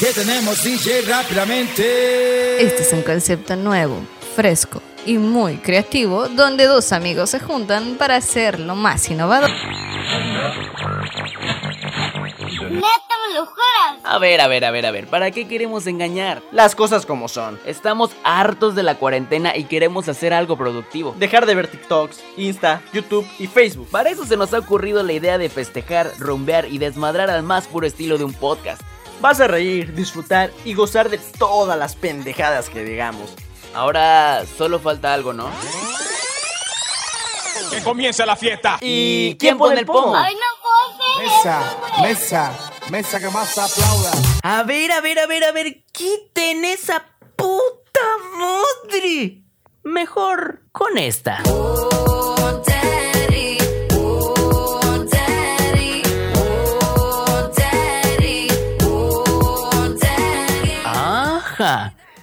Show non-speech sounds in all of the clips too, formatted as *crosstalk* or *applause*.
que tenemos DJ rápidamente. Este es un concepto nuevo, fresco y muy creativo donde dos amigos se juntan para hacer lo más innovador. ¿Neta me lo juras? A ver, a ver, a ver, a ver, ¿para qué queremos engañar? Las cosas como son. Estamos hartos de la cuarentena y queremos hacer algo productivo. Dejar de ver TikToks, Insta, YouTube y Facebook. Para eso se nos ha ocurrido la idea de festejar, rumbear y desmadrar al más puro estilo de un podcast. Vas a reír, disfrutar y gozar de todas las pendejadas que digamos. Ahora solo falta algo, ¿no? Que comience la fiesta. ¿Y quién pone el pomo? Ay, no Mesa, mesa, mesa que más aplauda. A ver, a ver, a ver, a ver, quiten esa puta madre. Mejor con esta. Ajá.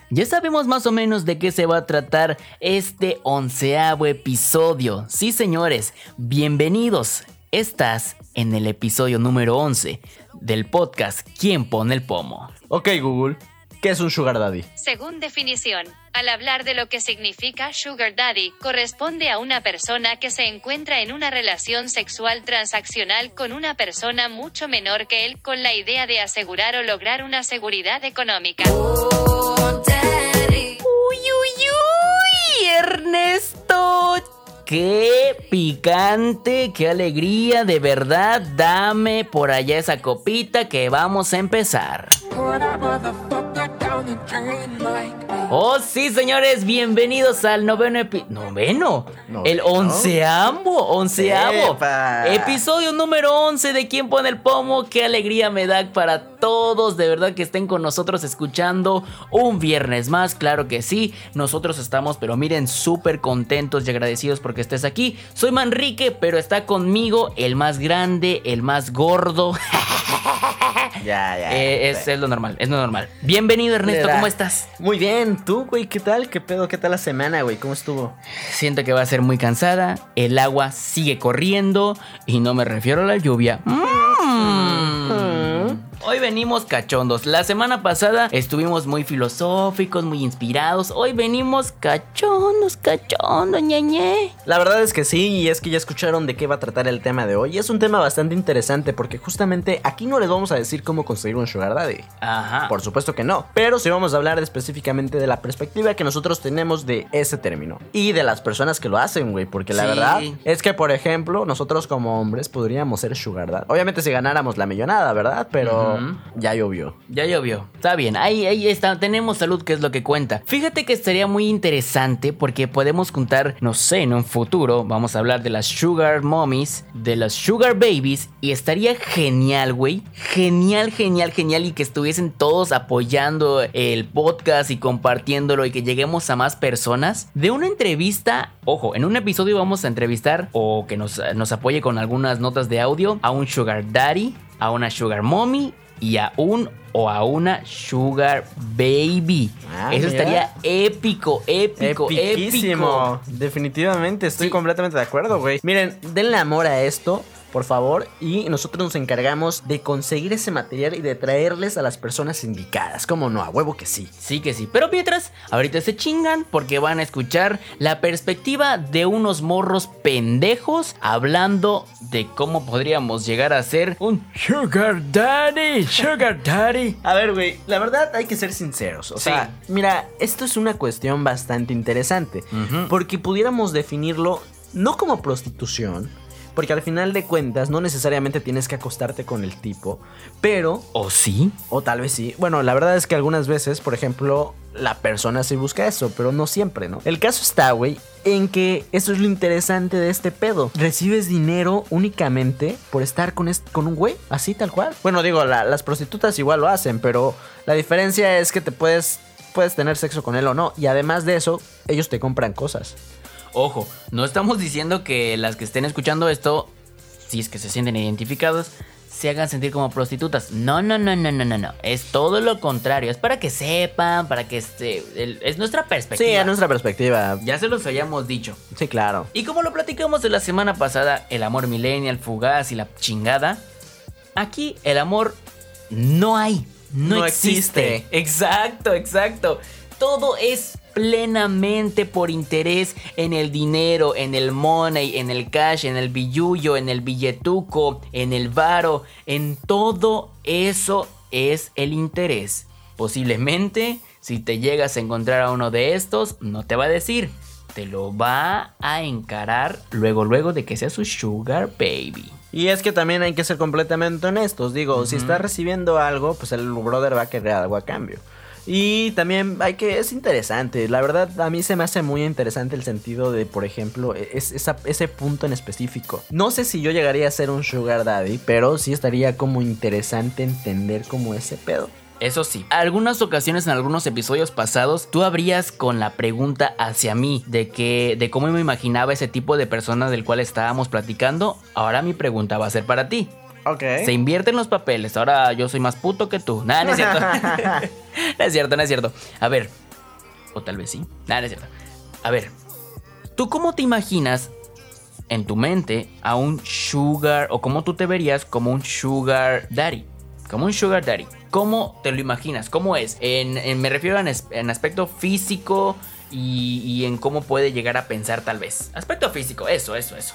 Ya sabemos más o menos de qué se va a tratar este onceavo episodio. Sí, señores, bienvenidos. Estás en el episodio número 11 del podcast ¿Quién pone el pomo? Ok, Google, ¿qué es un Sugar Daddy? Según definición, al hablar de lo que significa Sugar Daddy, corresponde a una persona que se encuentra en una relación sexual transaccional con una persona mucho menor que él con la idea de asegurar o lograr una seguridad económica. ¡Uy, uy, uy! Ernesto. ¡Qué picante! ¡Qué alegría! De verdad, dame por allá esa copita que vamos a empezar. Oh, sí, señores, bienvenidos al noveno epi... ¿Noveno? El onceavo, onceavo. ¡Epa! Episodio número 11 de ¿Quién pone el pomo? Qué alegría me da para todos, de verdad que estén con nosotros escuchando un viernes más, claro que sí. Nosotros estamos, pero miren, súper contentos y agradecidos porque estés aquí. Soy Manrique, pero está conmigo el más grande, el más gordo. *laughs* Ya, ya. Eh, es, es lo normal, es lo normal. Bienvenido, Ernesto. ¿cómo estás? Muy bien, ¿tú, güey? ¿Qué tal? ¿Qué pedo? ¿Qué tal la semana, güey? ¿Cómo estuvo? Siento que va a ser muy cansada, el agua sigue corriendo y no me refiero a la lluvia. Mm. Hoy venimos cachondos. La semana pasada estuvimos muy filosóficos, muy inspirados. Hoy venimos cachondos, cachondos, ñeñe. La verdad es que sí, y es que ya escucharon de qué va a tratar el tema de hoy. Es un tema bastante interesante porque justamente aquí no les vamos a decir cómo conseguir un Sugar Daddy. Ajá. Por supuesto que no. Pero sí vamos a hablar específicamente de la perspectiva que nosotros tenemos de ese término. Y de las personas que lo hacen, güey. Porque la Sí. verdad es que, por ejemplo, nosotros como hombres podríamos ser Sugar Daddy. Obviamente si ganáramos la millonada, ¿verdad? Pero Ya llovió. Ya llovió. Está bien, ahí, ahí está. Tenemos salud, que es lo que cuenta. Fíjate que estaría muy interesante porque podemos juntar, no sé, en un futuro, vamos a hablar de las Sugar Mommies, de las Sugar Babies, y estaría genial, güey. Genial, genial, genial. Y que estuviesen todos apoyando el podcast y compartiéndolo y que lleguemos a más personas. De una entrevista, ojo, en un episodio vamos a entrevistar o que nos, nos apoye con algunas notas de audio a un Sugar Daddy, a una Sugar Mommy y a un o a una Sugar Baby. Ah, Eso mira. estaría épico, épico, Epiquísimo. épico. Definitivamente, estoy Sí. completamente de acuerdo, güey. Miren, denle amor a esto. Por favor, y nosotros nos encargamos de conseguir ese material y de traerles a las personas indicadas. ¿Cómo no? A huevo que sí. Sí que sí. Pero mientras, ahorita se chingan porque van a escuchar la perspectiva de unos morros pendejos hablando de cómo podríamos llegar a ser un Sugar Daddy, Sugar Daddy. A ver, güey, la verdad hay que ser sinceros. O Sí. sea, mira, esto es una cuestión bastante interesante. Porque pudiéramos definirlo no como prostitución. Porque al final de cuentas no necesariamente tienes que acostarte con el tipo. Pero ¿O sí? O tal vez sí. Bueno, la verdad es que algunas veces, por ejemplo, la persona sí busca eso, pero no siempre, ¿no? El caso está, güey, en que eso es lo interesante de este pedo. Recibes dinero únicamente por estar con, est- con un güey, así tal cual. Bueno, digo, la- las prostitutas igual lo hacen, pero la diferencia es que te puedes, puedes tener sexo con él o no. Y además de eso, ellos te compran cosas. Ojo, no estamos diciendo que las que estén escuchando esto, si es que se sienten identificados, se hagan sentir como prostitutas. No, no, no, no, no, no, no. Es todo lo contrario. Es para que sepan, para que este, el- es nuestra perspectiva. Sí, a nuestra perspectiva. Ya se los habíamos dicho. Sí, claro. Y como lo platicamos de la semana pasada, el amor millennial, fugaz y la chingada, aquí el amor no hay. no, No existe. existe. Exacto, exacto. Todo es plenamente por interés en el dinero, en el money, en el cash, en el billuyo, en el billetuco, en el varo, en todo eso es el interés. Posiblemente, si te llegas a encontrar a uno de estos, no te va a decir, te lo va a encarar luego, luego de que sea su sugar baby. Y es que también hay que ser completamente honestos. Digo, si estás recibiendo algo, pues el brother va a querer algo a cambio. Y también hay que, es interesante, la verdad a mí se me hace muy interesante el sentido de, por ejemplo, es, esa- ese punto en específico. No sé si yo llegaría a ser un sugar daddy, pero sí estaría como interesante entender como ese pedo. Eso sí, algunas ocasiones en algunos episodios pasados tú abrías con la pregunta hacia mí de que de cómo me imaginaba ese tipo de persona del cual estábamos platicando. Ahora mi pregunta va a ser para ti. Ok. Se invierten los papeles. Ahora yo soy más puto que tú. Nada, no es cierto. *laughs* *laughs* no es cierto, no es cierto. A ver. O tal vez sí. Nada, no es cierto. A ver. ¿Tú cómo te imaginas en tu mente a un sugar o cómo tú te verías como un sugar daddy? Como un sugar daddy. ¿Cómo te lo imaginas? ¿Cómo es? En, en- me refiero en, en aspecto físico y, y en cómo puede llegar a pensar tal vez. Aspecto físico, eso, eso, eso.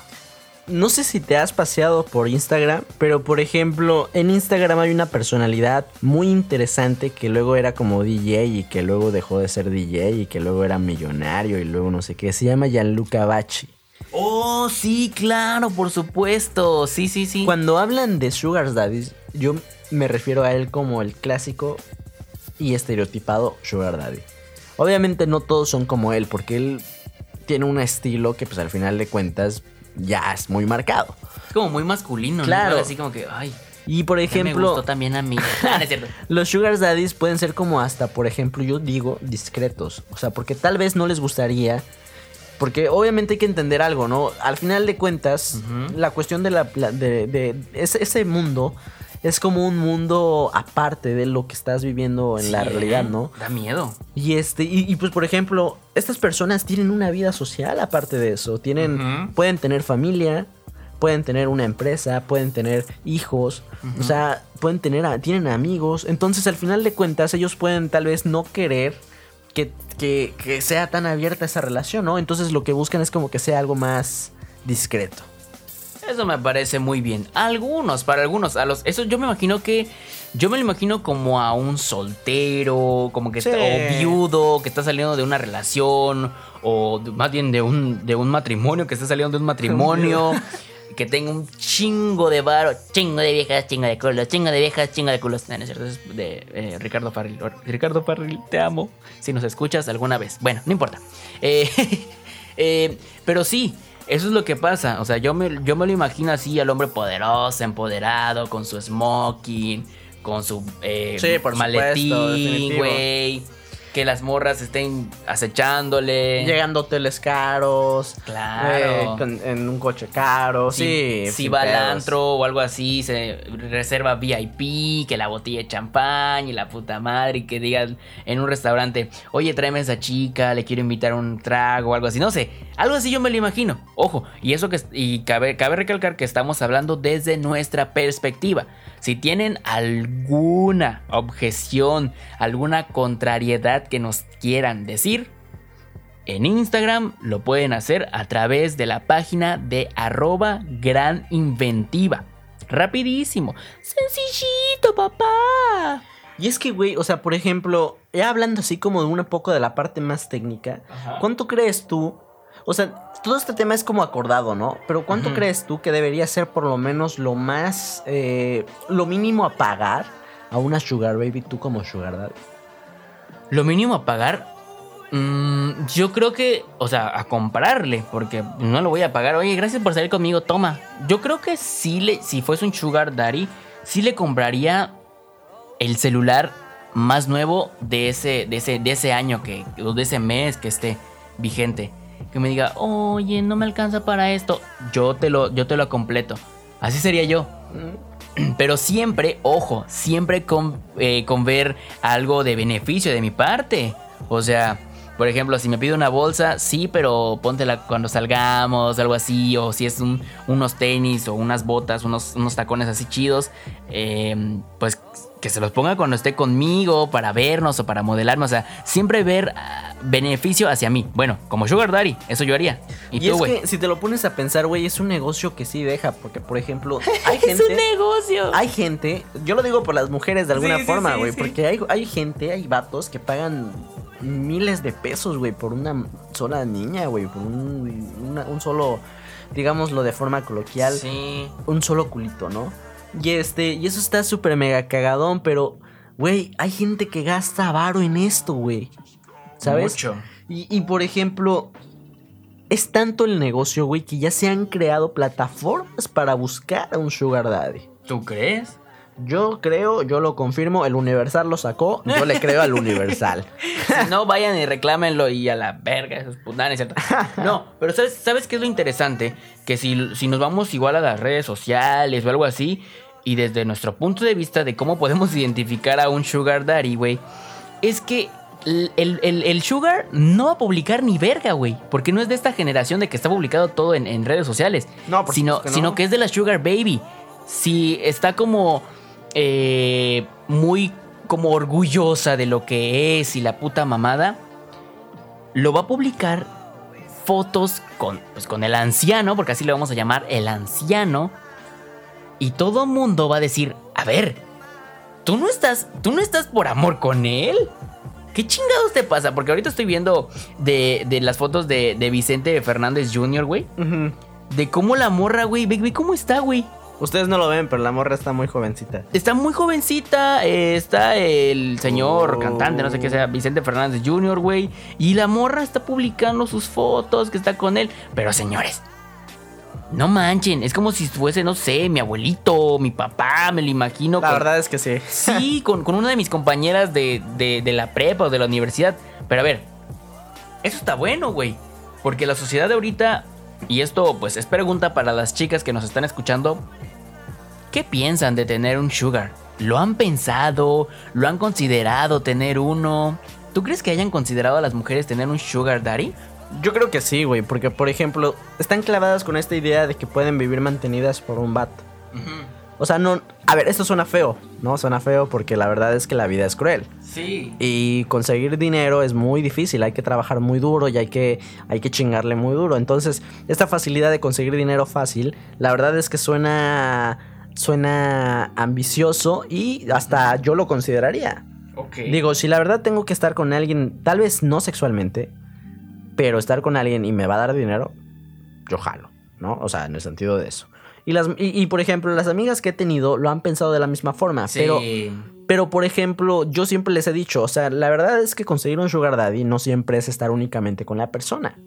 No sé si te has paseado por Instagram, pero por ejemplo, en Instagram hay una personalidad muy interesante que luego era como DJ y que luego dejó de ser DJ y que luego era millonario y luego no sé qué. Se llama Gianluca Bacci. Oh, sí, claro, por supuesto. Sí, sí, sí. Cuando hablan de Sugar Daddies, yo me refiero a él como el clásico y estereotipado Sugar Daddy. Obviamente no todos son como él, porque él tiene un estilo que pues al final de cuentas ya es muy marcado. Es como muy masculino, Claro. ¿no? Así como que, ay, Y por ya me gustó ejemplo, también a mí. *laughs* No es cierto. los Sugar Daddies pueden ser como hasta, por ejemplo, yo digo, discretos. O sea, porque tal vez no les gustaría. Porque obviamente hay que entender algo, ¿no? Al final de cuentas, la cuestión de la de, de ese, ese mundo es como un mundo aparte de lo que estás viviendo en la realidad, ¿no? Da miedo. Y este, y, y, pues por ejemplo, estas personas tienen una vida social aparte de eso. Tienen, pueden tener familia, pueden tener una empresa, pueden tener hijos, o sea, pueden tener, tienen amigos. Entonces, al final de cuentas, ellos pueden tal vez no querer que, que, que sea tan abierta esa relación, ¿no? Entonces, lo que buscan es como que sea algo más discreto. Eso me parece muy bien. Algunos, para algunos, a los. Eso yo me imagino que. Yo me lo imagino como a un soltero, como que Sí. está, o viudo, que está saliendo de una relación, o más bien de un, de un matrimonio, que está saliendo de un matrimonio, *laughs* que tenga un chingo de varo, chingo de viejas, chingo de culos, chingo de viejas, chingo de culos. No, no es cierto, es de eh, Ricardo Farril. Ricardo Farril, te amo. Si nos escuchas alguna vez. Bueno, no importa. Eh, *laughs* eh, pero sí, eso es lo que pasa. O sea, yo me, yo me lo imagino así al hombre poderoso, empoderado, con su smoking, con su eh, Sí, por maletín, güey. Que las morras estén acechándole. Llegando a hoteles caros, Claro. eh, con- en un coche caro, Si, sí. si va al antro o algo así, se reserva VIP, que la botella de champán y la puta madre, y que digan en un restaurante, oye, tráeme a esa chica, le quiero invitar un trago o algo así, no sé, algo así yo me lo imagino. Ojo, y eso que y cabe, cabe recalcar que estamos hablando desde nuestra perspectiva. Si tienen alguna objeción, alguna contrariedad que nos quieran decir, en Instagram lo pueden hacer a través de la página de arroba gran inventiva. Rapidísimo. Sencillito, papá. Y es que, güey, o sea, por ejemplo, ya hablando así como de un poco de la parte más técnica, ¿cuánto crees tú? O sea, todo este tema es como acordado, ¿no? Pero ¿cuánto crees tú que debería ser por lo menos lo más, eh, lo mínimo a pagar a una Sugar Baby tú como Sugar Daddy? Lo mínimo a pagar. mm, yo creo que, o sea, a comprarle, porque no lo voy a pagar. Oye, gracias por salir conmigo, toma. Yo creo que sí le, si fuese un Sugar Daddy, sí le compraría el celular más nuevo de ese, de ese, de ese año que, o de ese mes que esté vigente. Que me diga, oye, no me alcanza para esto. Yo te lo, yo te lo completo. Así sería yo. *clears throat* Pero siempre, ojo, siempre con, eh, con ver algo de beneficio de mi parte. O sea, por ejemplo, si me pide una bolsa, sí, pero póntela cuando salgamos, algo así. O si es un- unos tenis o unas botas, unos, unos tacones así chidos, eh, pues que se los ponga cuando esté conmigo para vernos o para modelarnos. O sea, siempre ver ah, beneficio hacia mí. Bueno, como Sugar Daddy, eso yo haría. Y, Y, tú, es güey. que si te lo pones a pensar, güey, es un negocio que sí deja. Porque, por ejemplo, *laughs* hay Es gente. un negocio. Hay gente, yo lo digo por las mujeres de alguna Sí, forma, güey, sí. porque hay, hay gente, hay vatos que pagan miles de pesos, güey, por una sola niña, güey, por un, una- un solo, digámoslo de forma coloquial, Sí. un solo culito, ¿no? Y este, y eso está súper mega cagadón, pero, güey, hay gente que gasta varo en esto, güey, ¿sabes? Mucho. Y, y, por ejemplo, es tanto el negocio, güey, que ya se han creado plataformas para buscar a un sugar daddy. ¿Tú crees? Yo creo, yo lo confirmo, el Universal lo sacó, yo le creo al Universal. *laughs* Si no, vayan y reclámenlo y a la verga, esos putanes, ¿cierto? No, pero ¿sabes, ¿sabes qué es lo interesante? Que si, si nos vamos igual a las redes sociales o algo así, y desde nuestro punto de vista de cómo podemos *laughs* identificar a un sugar daddy, güey, es que el, el- el- sugar no va a publicar ni verga, güey, porque no es de esta generación de que está publicado todo en, en redes sociales, No, por sino, que no. sino que es de la sugar baby. Si está como eh, muy como orgullosa de lo que es y la puta mamada, lo va a publicar fotos con, pues, con el anciano, porque así le vamos a llamar el anciano, y todo mundo va a decir, a ver, tú no estás, tú no estás por amor con él. ¿Qué chingados te pasa? Porque ahorita estoy viendo de, de las fotos de, de Vicente Fernández Jr., güey. De cómo la morra, güey, ve cómo está, güey. Ustedes no lo ven, pero la morra está muy jovencita. Está muy jovencita, eh, está el señor Oh. cantante, no sé qué sea, Vicente Fernández Jr., güey. Y la morra está publicando sus fotos que está con él. Pero señores, no manchen, es como si fuese, no sé, mi abuelito, mi papá, me lo imagino. La con- verdad es que sí. Sí, *laughs* con, con una de mis compañeras de, de- de la prepa o de la universidad. Pero a ver, eso está bueno, güey. Porque la sociedad de ahorita, y esto pues es pregunta para las chicas que nos están escuchando, ¿qué piensan de tener un sugar? ¿Lo han pensado? ¿Lo han considerado tener uno? ¿Tú crees que hayan considerado a las mujeres tener un sugar daddy? Yo creo que sí, güey, porque por ejemplo, están clavadas con esta idea de que pueden vivir mantenidas por un vato. O sea, no, a ver, esto suena feo, ¿no? Suena feo porque la verdad es que la vida es cruel. Sí. Y conseguir dinero es muy difícil, hay que trabajar muy duro y hay que, hay que chingarle muy duro. Entonces, esta facilidad de conseguir dinero fácil, la verdad es que suena, suena ambicioso y hasta yo lo consideraría. Ok. Digo, si la verdad tengo que estar con alguien, tal vez no sexualmente, pero estar con alguien y me va a dar dinero, yo jalo, ¿no? O sea, en el sentido de eso. Y, las, y, y, por ejemplo, las amigas que he tenido lo han pensado de la misma forma, Sí. pero, pero por ejemplo, yo siempre les he dicho, o sea, la verdad es que conseguir un sugar daddy no siempre es estar únicamente con la persona.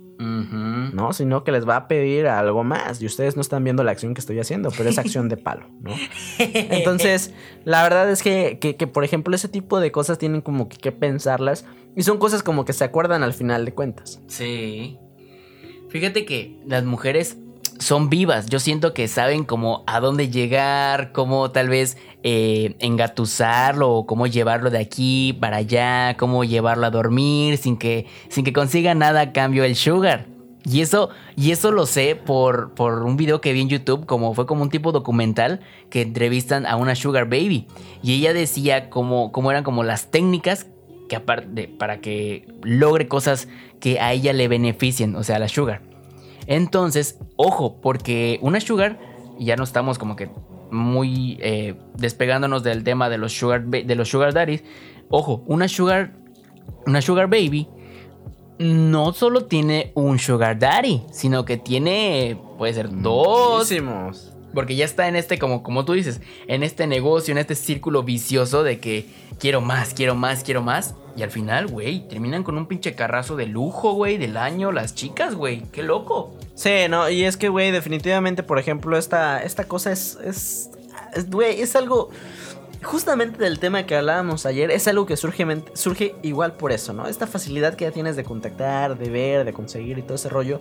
¿No? Sino que les va a pedir algo más y ustedes no están viendo la acción que estoy haciendo, pero es acción de palo, ¿no? *laughs* Entonces, la verdad es que, que, que, por ejemplo, ese tipo de cosas tienen como que, que pensarlas y son cosas como que se acuerdan al final de cuentas. Sí. Fíjate que las mujeres son vivas. Yo siento que saben como a dónde llegar, cómo tal vez eh, engatusarlo, o cómo llevarlo de aquí para allá, cómo llevarlo a dormir sin que, sin que consiga nada a cambio el sugar. Y eso, y eso lo sé por, por un video que vi en YouTube, como fue como un tipo documental que entrevistan a una sugar baby. Y ella decía cómo, eran como las técnicas que aparte para que logre cosas que a ella le beneficien, o sea, la sugar. Entonces, ojo, porque una sugar, ya no estamos como que muy eh, despegándonos del tema de los sugar de los sugar daddies. Ojo, una sugar una sugar baby no solo tiene un sugar daddy, sino que tiene puede ser dos, Muchísimos. porque ya está en este, como, como tú dices, en este negocio, en este círculo vicioso de que quiero más, quiero más, quiero más. Y al final, güey, terminan con un pinche carrazo de lujo, güey, del año, las chicas, güey. Qué loco. Sí, no, y es que, güey, definitivamente, por ejemplo, esta, esta cosa es, es, es, güey, es algo, justamente del tema que hablábamos ayer, es algo que surge, surge igual por eso, ¿no? Esta facilidad que ya tienes de contactar, de ver, de conseguir y todo ese rollo,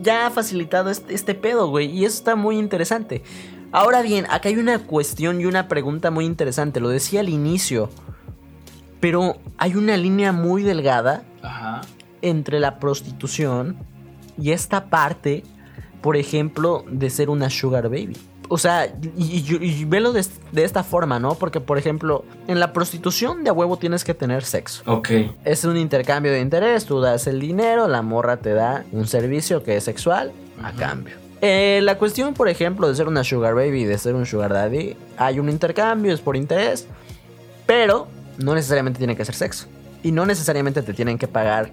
ya ha facilitado este, este pedo, güey, y eso está muy interesante. Ahora bien, acá hay una cuestión y una pregunta muy interesante, lo decía al inicio, pero hay una línea muy delgada Ajá. entre la prostitución y esta parte, por ejemplo, de ser una sugar baby. O sea, y, y- y velo de, de esta forma, ¿no? Porque, por ejemplo, en la prostitución de a huevo tienes que tener sexo. Ok. Es un intercambio de interés, tú das el dinero, la morra te da un servicio que es sexual a cambio. Eh, la cuestión, por ejemplo, de ser una sugar baby y de ser un sugar daddy, hay un intercambio, es por interés, pero no necesariamente tiene que ser sexo. Y no necesariamente te tienen que pagar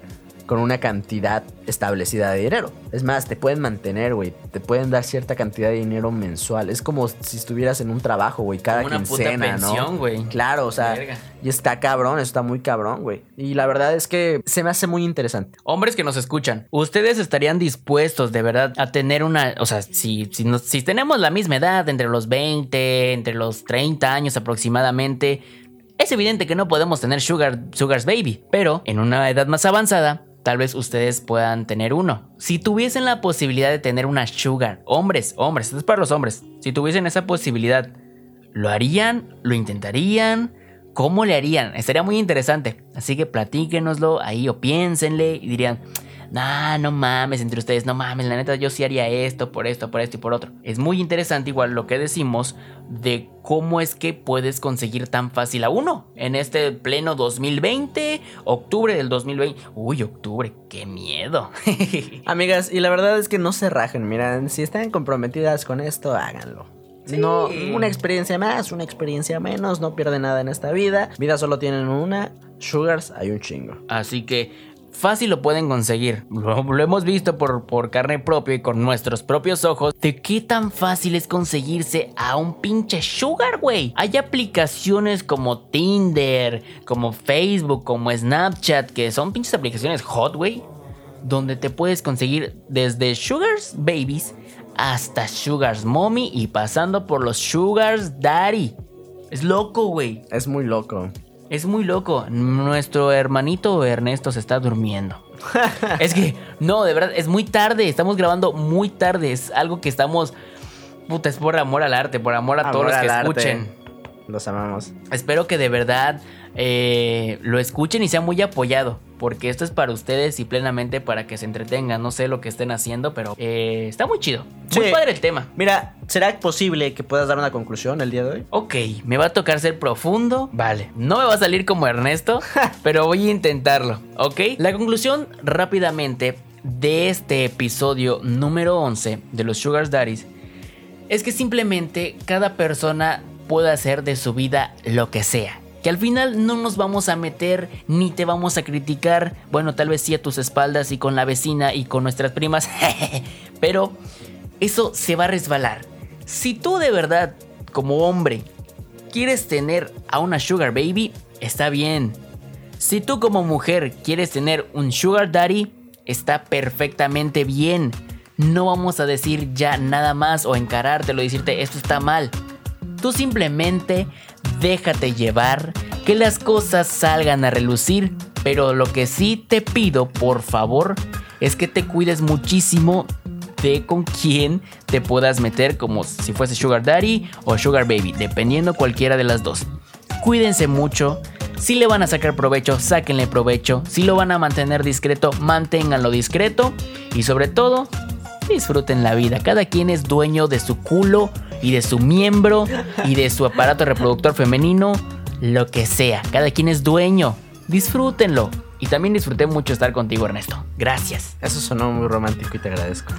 con una cantidad establecida de dinero. Es más, te pueden mantener, güey. Te pueden dar cierta cantidad de dinero mensual. Es como si estuvieras en un trabajo, güey, cada Como una puta quincena, pensión, ¿no? güey. Claro, o sea, Verga. y está cabrón, está muy cabrón, güey. Y la verdad es que se me hace muy interesante. Hombres que nos escuchan, ¿ustedes estarían dispuestos de verdad a tener una, o sea, si, si, nos- si tenemos la misma edad, entre los 20, entre los 30 años aproximadamente, es evidente que no podemos tener sugar, Sugar's Baby, pero en una edad más avanzada, tal vez ustedes puedan tener uno. Si tuviesen la posibilidad de tener una Sugar, hombres, hombres, esto es para los hombres, si tuviesen esa posibilidad, ¿lo harían? ¿Lo intentarían? ¿Cómo le harían? Estaría muy interesante. Así que platíquenoslo ahí o piénsenle y dirían, nah, no mames entre ustedes, no mames, la neta yo sí haría esto, por esto, por esto y por otro. Es muy interesante igual lo que decimos de cómo es que puedes conseguir tan fácil a uno en este pleno 2020, octubre del 2020. Uy, octubre, qué miedo. *laughs* Amigas, y la verdad es que no se rajen, miran, si están comprometidas con esto, háganlo. No, una experiencia más, una experiencia menos, no pierden nada en esta vida. Vida solo tienen una, sugars hay un chingo. Así que fácil lo pueden conseguir. Lo, hemos visto por, por carne propia y con nuestros propios ojos. De qué tan fácil es conseguirse a un pinche sugar, güey. Hay aplicaciones como Tinder, como Facebook, como Snapchat, que son pinches aplicaciones hot, güey. Donde te puedes conseguir desde sugars babies hasta sugars mommy y pasando por los sugars daddy. Es loco, güey. Es muy loco. Es muy loco. Nuestro hermanito Ernesto se está durmiendo. *laughs* es que, no, de verdad, es muy tarde. Estamos grabando muy tarde. Es algo que estamos. Puta, es por amor al arte, por amor a todos los que arte. escuchen. Los amamos. Espero que de verdad eh, lo escuchen y sea muy apoyado. Porque esto es para ustedes y plenamente para que se entretengan. No sé lo que estén haciendo, pero eh, está muy chido. Muy Sí. padre el tema. Mira, ¿será posible que puedas dar una conclusión el día de hoy? Ok, me va a tocar ser profundo. Vale, no me va a salir como Ernesto, *laughs* pero voy a intentarlo, ¿ok? La conclusión rápidamente de este episodio número 11 de los Sugar Daddies es que simplemente cada persona puede hacer de su vida lo que sea. Que al final no nos vamos a meter ni te vamos a criticar. Bueno, tal vez sí a tus espaldas y con la vecina y con nuestras primas. *laughs* Pero eso se va a resbalar. Si tú de verdad, como hombre, quieres tener a una sugar baby, está bien. Si tú como mujer quieres tener un sugar daddy, está perfectamente bien. No vamos a decir ya nada más o encarártelo decirte esto está mal. Tú simplemente déjate llevar, que las cosas salgan a relucir, pero lo que sí te pido, por favor, es que te cuides muchísimo de con quién te puedas meter como si fuese Sugar Daddy o Sugar Baby, dependiendo cualquiera de las dos. Cuídense mucho. Si le van a sacar provecho, sáquenle provecho. Si lo van a mantener discreto, manténganlo discreto. Y sobre todo, disfruten la vida. Cada quien es dueño de su culo y de su miembro y de su aparato reproductor femenino, lo que sea. Cada quien es dueño. Disfrútenlo. Y también disfruté mucho estar contigo, Ernesto. Gracias. Eso sonó muy romántico y te agradezco.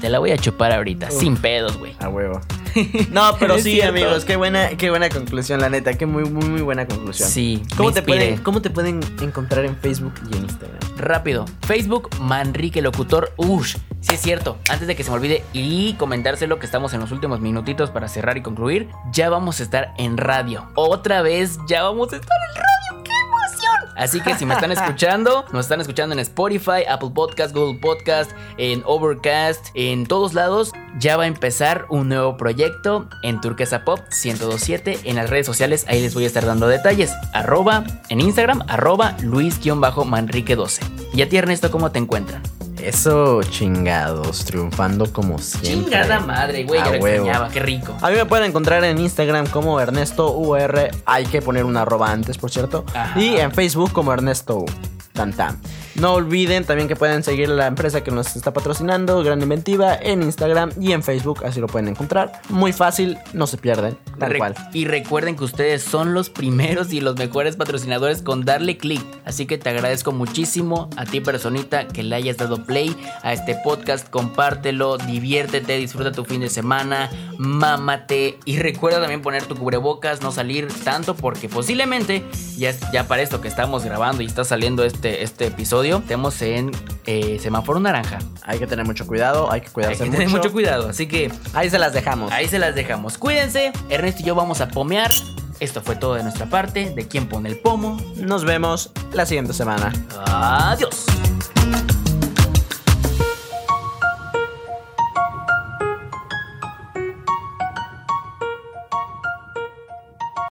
Te la voy a chupar ahorita, sin pedos, güey. A huevo. *laughs* No, pero sí, cierto. amigos, qué buena, qué buena conclusión, la neta, qué muy, muy, muy buena conclusión. Sí, ¿Cómo te, pueden, ¿Cómo te pueden encontrar en Facebook y en Instagram? Rápido, Facebook Manrique Locutor. Ush, sí es cierto. Antes de que se me olvide y comentárselo que estamos en los últimos minutitos para cerrar y concluir, ya vamos a estar en radio. Otra vez ya vamos a estar en radio. Así que si me están escuchando, nos están escuchando en Spotify, Apple Podcast, Google Podcast, en Overcast, en todos lados, ya va a empezar un nuevo proyecto en Turquesa Pop 1027 en las redes sociales. Ahí les voy a estar dando detalles. Arroba en Instagram, arroba Luis-Manrique12. Y a ti, Ernesto, ¿cómo te encuentran? Eso, chingados, triunfando como siempre. Chingada madre, güey, ya lo extrañaba, qué rico. A mí me pueden encontrar en Instagram como Ernesto UR. Hay que poner una arroba antes, por cierto. Ajá. Y en Facebook como Ernesto U. No olviden también que pueden seguir la empresa que nos está patrocinando, Gran Inventiva, en Instagram y en Facebook, así lo pueden encontrar. Muy fácil, no se pierden, tal Re- cual. Y recuerden que ustedes son los primeros y los mejores patrocinadores con darle clic. Así que te agradezco muchísimo a ti, personita, que le hayas dado play a este podcast. Compártelo, diviértete, disfruta tu fin de semana, mámate. Y recuerda también poner tu cubrebocas, no salir tanto, porque posiblemente ya, es- ya para esto que estamos grabando y está saliendo este, este episodio, estemos en eh, semáforo naranja. Hay que tener mucho cuidado, hay que Hay cuidarse que tener mucho. mucho cuidado. Así que Ahí se las dejamos. Ahí se las dejamos. Cuídense. Ernesto y yo vamos a pomear. Esto fue todo de nuestra parte. De quién pone el pomo. Nos vemos la siguiente semana. Adiós.